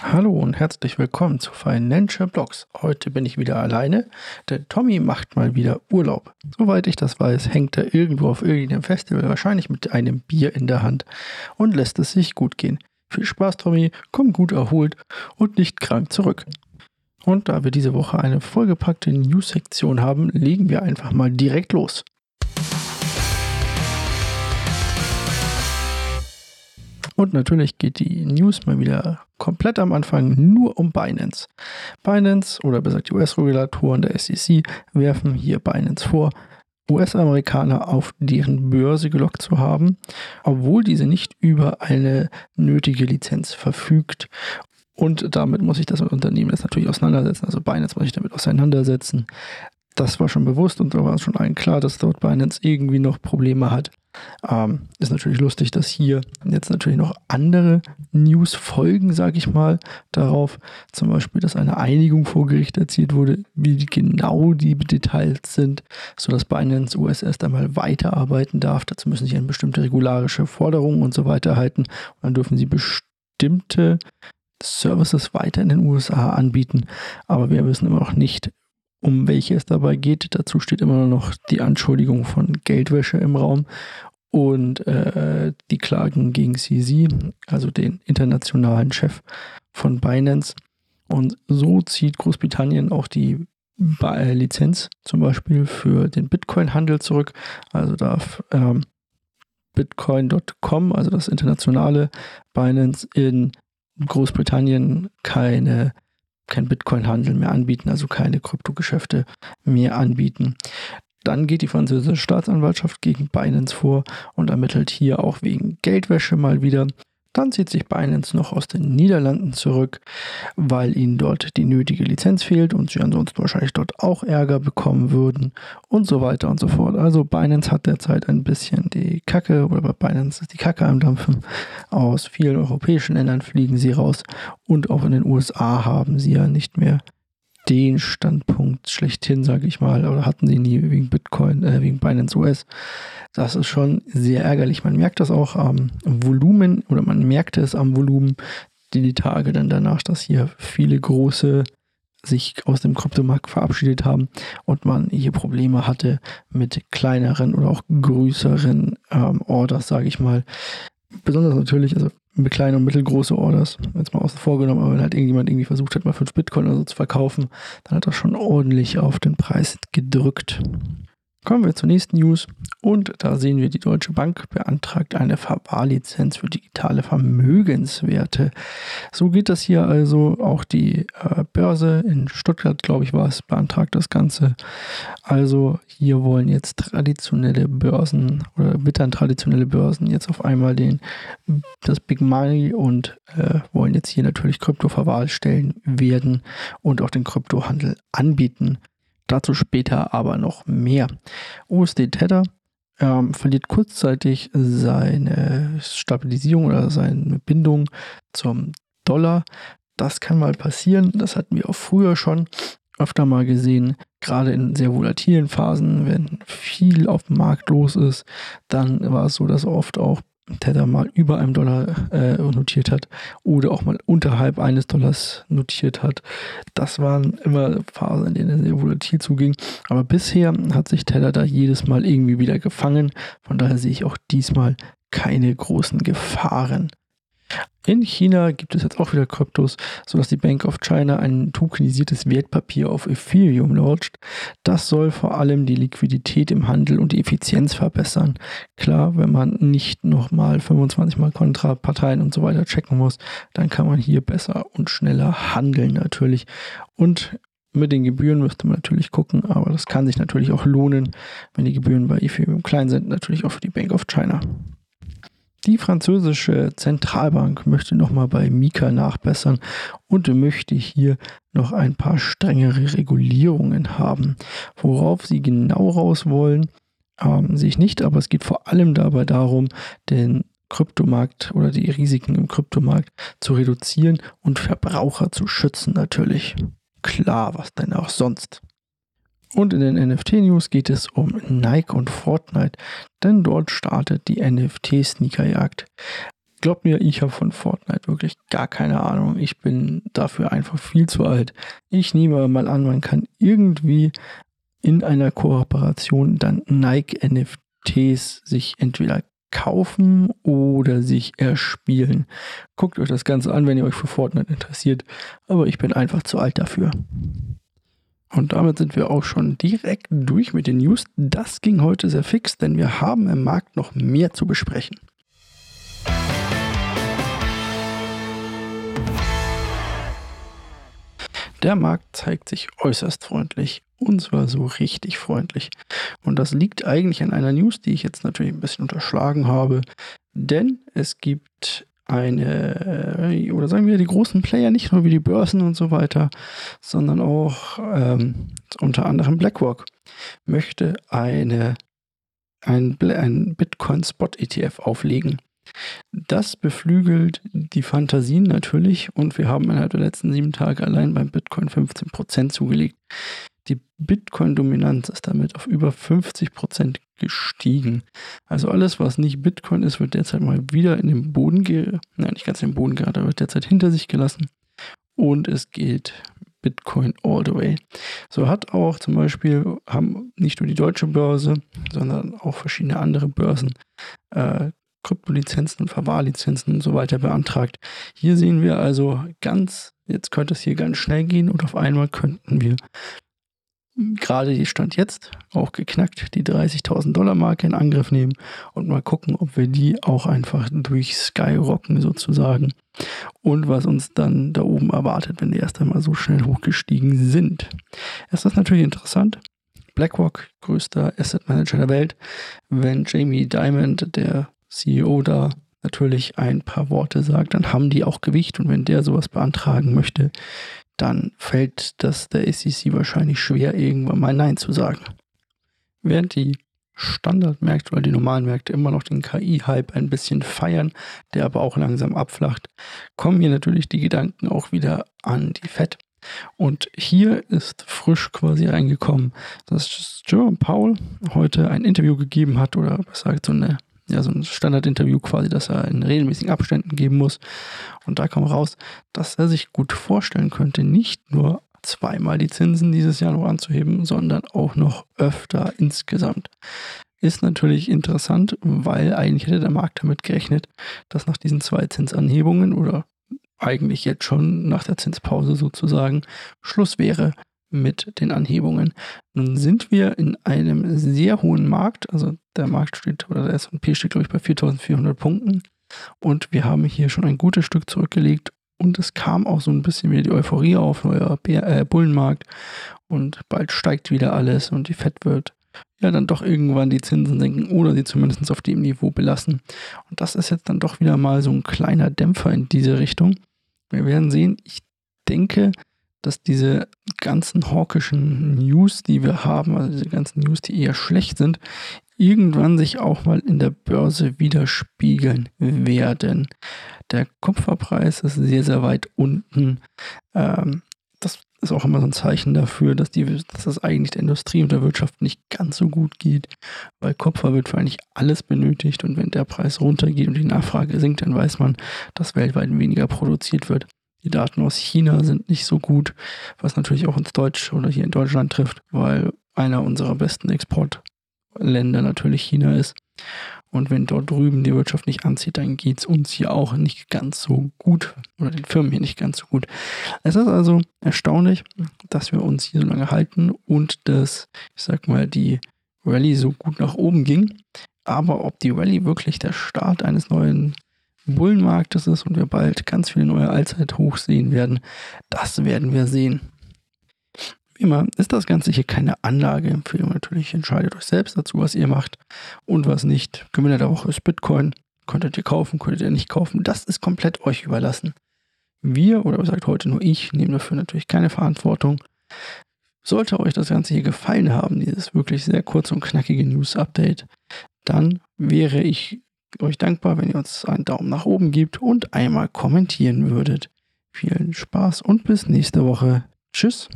Hallo und herzlich willkommen zu Financial Blogs. Heute bin ich wieder alleine, denn Tommy macht mal wieder Urlaub. Soweit ich das weiß, hängt er irgendwo auf irgendeinem Festival, wahrscheinlich mit einem Bier in der Hand und lässt es sich gut gehen. Viel Spaß, Tommy, komm gut erholt und nicht krank zurück. Und da wir diese Woche eine vollgepackte News-Sektion haben, legen wir einfach mal direkt los. Und natürlich geht die News mal wieder komplett am Anfang nur um Binance. Binance oder besser die US-Regulatoren der SEC werfen hier Binance vor, US-Amerikaner auf deren Börse gelockt zu haben, obwohl diese nicht über eine nötige Lizenz verfügt. Und damit muss sich das Unternehmen jetzt natürlich auseinandersetzen. Also Binance muss sich damit auseinandersetzen. Das war schon bewusst und da war schon allen klar, dass dort Binance irgendwie noch Probleme hat. Ähm, ist natürlich lustig, dass hier jetzt natürlich noch andere News folgen, sage ich mal, darauf. Zum Beispiel, dass eine Einigung vor Gericht erzielt wurde, wie genau die Details sind, sodass Binance US erst einmal weiterarbeiten darf. Dazu müssen sie an bestimmte regularische Forderungen und so weiter halten. Und dann dürfen sie bestimmte Services weiter in den USA anbieten. Aber wir wissen immer noch nicht, um welche es dabei geht. Dazu steht immer noch die Anschuldigung von Geldwäsche im Raum und äh, die Klagen gegen CZ, also den internationalen Chef von Binance. Und so zieht Großbritannien auch die äh, Lizenz zum Beispiel für den Bitcoin-Handel zurück. Also darf ähm, Bitcoin.com, also das internationale Binance in Großbritannien keine kein Bitcoin-Handel mehr anbieten, also keine Kryptogeschäfte mehr anbieten. Dann geht die französische Staatsanwaltschaft gegen Binance vor und ermittelt hier auch wegen Geldwäsche mal wieder. Dann zieht sich Binance noch aus den Niederlanden zurück, weil ihnen dort die nötige Lizenz fehlt und sie ansonsten wahrscheinlich dort auch Ärger bekommen würden und so weiter und so fort. Also Binance hat derzeit ein bisschen die Kacke oder bei Binance ist die Kacke am Dampfen. Aus vielen europäischen Ländern fliegen sie raus und auch in den USA haben sie ja nicht mehr den Standpunkt schlechthin, sage ich mal, oder hatten sie nie wegen Bitcoin, äh, wegen Binance US. Das ist schon sehr ärgerlich. Man merkt das auch am Volumen oder man merkte es am Volumen die, die Tage dann danach, dass hier viele große sich aus dem Kryptomarkt verabschiedet haben und man hier Probleme hatte mit kleineren oder auch größeren ähm, Orders, sage ich mal. Besonders natürlich, also mit kleinen und mittelgroße Orders, jetzt mal außen vorgenommen, aber wenn halt irgendjemand irgendwie versucht hat, mal 5 Bitcoin oder so zu verkaufen, dann hat das schon ordentlich auf den Preis gedrückt. Kommen wir zur nächsten News und da sehen wir, die Deutsche Bank beantragt eine Verwahrlizenz für digitale Vermögenswerte. So geht das hier also. Auch die äh, Börse in Stuttgart, glaube ich, war es, beantragt das Ganze. Also hier wollen jetzt traditionelle Börsen oder wittern traditionelle Börsen jetzt auf einmal den, das Big Money und äh, wollen jetzt hier natürlich Kryptoverwahrstellen werden und auch den Kryptohandel anbieten. Dazu später aber noch mehr. USD Tether ähm, verliert kurzzeitig seine Stabilisierung oder seine Bindung zum Dollar. Das kann mal passieren. Das hatten wir auch früher schon öfter mal gesehen. Gerade in sehr volatilen Phasen, wenn viel auf dem Markt los ist, dann war es so, dass oft auch Tether mal über einem Dollar äh, notiert hat oder auch mal unterhalb eines Dollars notiert hat. Das waren immer Phasen, in denen es sehr volatil zuging. Aber bisher hat sich Tether da jedes Mal irgendwie wieder gefangen. Von daher sehe ich auch diesmal keine großen Gefahren. In China gibt es jetzt auch wieder Kryptos, sodass die Bank of China ein tokenisiertes Wertpapier auf Ethereum launcht. Das soll vor allem die Liquidität im Handel und die Effizienz verbessern. Klar, wenn man nicht nochmal 25 mal Kontraparteien und so weiter checken muss, dann kann man hier besser und schneller handeln natürlich. Und mit den Gebühren müsste man natürlich gucken, aber das kann sich natürlich auch lohnen, wenn die Gebühren bei Ethereum klein sind, natürlich auch für die Bank of China. Die französische Zentralbank möchte nochmal bei Mika nachbessern und möchte hier noch ein paar strengere Regulierungen haben. Worauf sie genau raus wollen, ähm, sehe ich nicht, aber es geht vor allem dabei darum, den Kryptomarkt oder die Risiken im Kryptomarkt zu reduzieren und Verbraucher zu schützen natürlich. Klar, was denn auch sonst. Und in den NFT-News geht es um Nike und Fortnite, denn dort startet die NFT-Sneakerjagd. Glaubt mir, ich habe von Fortnite wirklich gar keine Ahnung. Ich bin dafür einfach viel zu alt. Ich nehme mal an, man kann irgendwie in einer Kooperation dann Nike NFTs sich entweder kaufen oder sich erspielen. Guckt euch das Ganze an, wenn ihr euch für Fortnite interessiert. Aber ich bin einfach zu alt dafür. Und damit sind wir auch schon direkt durch mit den News. Das ging heute sehr fix, denn wir haben im Markt noch mehr zu besprechen. Der Markt zeigt sich äußerst freundlich. Und zwar so richtig freundlich. Und das liegt eigentlich an einer News, die ich jetzt natürlich ein bisschen unterschlagen habe. Denn es gibt eine, äh, oder sagen wir die großen Player, nicht nur wie die Börsen und so weiter, sondern auch ähm, unter anderem BlackRock möchte eine, ein, ein Bitcoin-Spot-ETF auflegen. Das beflügelt die Fantasien natürlich und wir haben innerhalb der letzten sieben Tage allein beim Bitcoin 15% zugelegt. Die Bitcoin-Dominanz ist damit auf über 50% gestiegen. Also alles, was nicht Bitcoin ist, wird derzeit mal wieder in den Boden, ge nein, nicht ganz in den Boden gerade, wird derzeit hinter sich gelassen. Und es geht Bitcoin all the way. So hat auch zum Beispiel, haben nicht nur die deutsche Börse, sondern auch verschiedene andere Börsen äh, Kryptolizenzen und Verwahrlizenzen und so weiter beantragt. Hier sehen wir also ganz, jetzt könnte es hier ganz schnell gehen und auf einmal könnten wir gerade die Stand jetzt auch geknackt, die 30.000 Dollar Marke in Angriff nehmen und mal gucken, ob wir die auch einfach durch Skyrocken sozusagen und was uns dann da oben erwartet, wenn die erst einmal so schnell hochgestiegen sind. Es ist natürlich interessant. BlackRock, größter Asset Manager der Welt, wenn Jamie Dimond, der CEO da natürlich ein paar Worte sagt, dann haben die auch Gewicht und wenn der sowas beantragen möchte, dann fällt das der SEC wahrscheinlich schwer, irgendwann mal Nein zu sagen. Während die Standardmärkte oder die normalen Märkte immer noch den KI-Hype ein bisschen feiern, der aber auch langsam abflacht, kommen hier natürlich die Gedanken auch wieder an die Fed. Und hier ist frisch quasi reingekommen, dass Jerome Powell heute ein Interview gegeben hat oder was sagt so eine ja, so ein Standardinterview quasi, das er in regelmäßigen Abständen geben muss. Und da kam raus, dass er sich gut vorstellen könnte, nicht nur zweimal die Zinsen dieses Jahr noch anzuheben, sondern auch noch öfter insgesamt. Ist natürlich interessant, weil eigentlich hätte der Markt damit gerechnet, dass nach diesen zwei Zinsanhebungen oder eigentlich jetzt schon nach der Zinspause sozusagen Schluss wäre mit den Anhebungen. Nun sind wir in einem sehr hohen Markt, also der Markt steht, oder der S&P steht, glaube ich, bei 4.400 Punkten und wir haben hier schon ein gutes Stück zurückgelegt und es kam auch so ein bisschen wieder die Euphorie auf, neuer äh, Bullenmarkt und bald steigt wieder alles und die Fed wird ja dann doch irgendwann die Zinsen senken oder sie zumindest auf dem Niveau belassen. Und das ist jetzt dann doch wieder mal so ein kleiner Dämpfer in diese Richtung. Wir werden sehen, ich denke, dass diese ganzen hawkischen News, die wir haben, also diese ganzen News, die eher schlecht sind, irgendwann sich auch mal in der Börse widerspiegeln werden. Der Kupferpreis ist sehr, sehr weit unten. Ähm, das ist auch immer so ein Zeichen dafür, dass, die, dass das eigentlich der Industrie und der Wirtschaft nicht ganz so gut geht, weil Kupfer wird für eigentlich alles benötigt und wenn der Preis runtergeht und die Nachfrage sinkt, dann weiß man, dass weltweit weniger produziert wird. Die Daten aus China sind nicht so gut, was natürlich auch ins Deutsch oder hier in Deutschland trifft, weil einer unserer besten Exportländer natürlich China ist. Und wenn dort drüben die Wirtschaft nicht anzieht, dann geht es uns hier auch nicht ganz so gut oder den Firmen hier nicht ganz so gut. Es ist also erstaunlich, dass wir uns hier so lange halten und dass, ich sag mal, die Rallye so gut nach oben ging. Aber ob die Rallye wirklich der Start eines neuen Bullenmarktes ist und wir bald ganz viele neue Allzeithochs sehen werden, das werden wir sehen. Wie immer ist das Ganze hier keine Anlageempfehlung. Natürlich entscheidet euch selbst dazu, was ihr macht und was nicht. Gewinner der Woche ist Bitcoin. Könntet ihr kaufen, könntet ihr nicht kaufen. Das ist komplett euch überlassen. Wir, oder sagt heute nur ich, nehmen dafür natürlich keine Verantwortung. Sollte euch das Ganze hier gefallen haben, dieses wirklich sehr kurze und knackige News-Update, dann wäre ich euch dankbar, wenn ihr uns einen Daumen nach oben gebt und einmal kommentieren würdet. Vielen Spaß und bis nächste Woche. Tschüss.